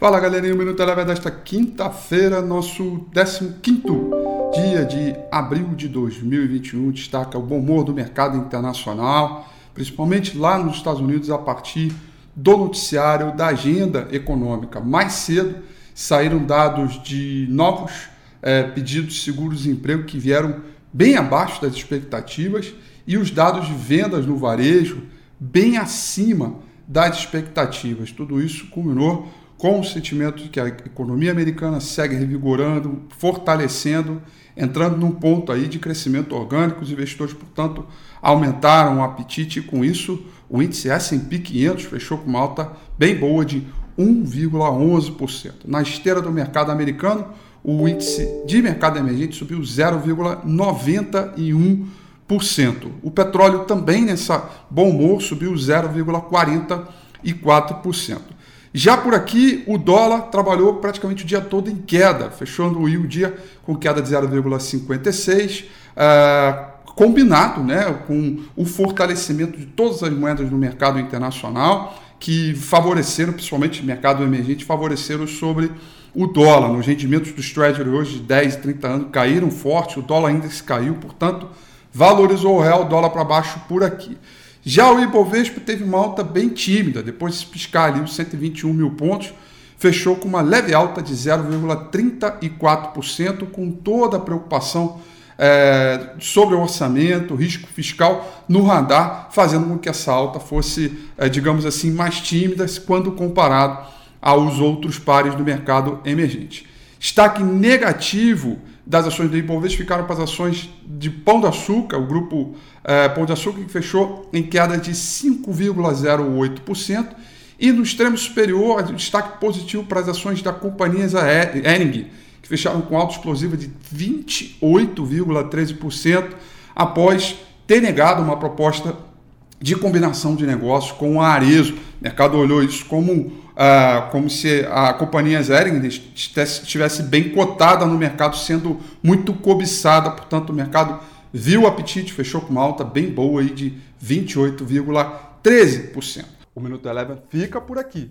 Fala galerinha, o Minuto Eleva desta quinta-feira, nosso 15 dia de abril de 2021. Destaca o bom humor do mercado internacional, principalmente lá nos Estados Unidos, a partir do noticiário da agenda econômica. Mais cedo saíram dados de novos é, pedidos de seguros-desemprego que vieram bem abaixo das expectativas e os dados de vendas no varejo bem acima das expectativas. Tudo isso culminou com o sentimento de que a economia americana segue revigorando, fortalecendo, entrando num ponto aí de crescimento orgânico. Os investidores, portanto, aumentaram o apetite e com isso o índice S&P 500 fechou com uma alta bem boa de 1,11%. Na esteira do mercado americano, o índice de mercado emergente subiu 0,91%. O petróleo também nessa bom humor subiu 0,44%. Já por aqui, o dólar trabalhou praticamente o dia todo em queda, fechando o dia com queda de 0,56, uh, eh, combinado né, com o fortalecimento de todas as moedas no mercado internacional, que favoreceram, principalmente o mercado emergente, favoreceram sobre o dólar. Nos rendimentos dos Treasury hoje de 10 e 30 anos caíram forte, o dólar ainda se caiu, portanto, valorizou o real, dólar para baixo por aqui. Já o Ibovespa teve uma alta bem tímida, depois de piscar ali os 121 mil pontos, fechou com uma leve alta de 0,34%, com toda a preocupação é, sobre o orçamento, risco fiscal no radar, fazendo com que essa alta fosse, é, digamos assim, mais tímida quando comparado aos outros pares do mercado emergente. Destaque negativo das ações do Ibovespa ficaram para as ações de Pão de Açúcar, o grupo é, Pão de Açúcar que fechou em queda de 5,08%. E no extremo superior, destaque positivo para as ações da companhia Ering, que fecharam com alta explosiva de 28,13% após ter negado uma proposta de combinação de negócios com a Arezo. O mercado olhou isso como, ah, como se a companhia Zering estivesse bem cotada no mercado, sendo muito cobiçada, portanto o mercado viu o apetite, fechou com uma alta bem boa aí de 28,13%. O Minuto Eleven fica por aqui.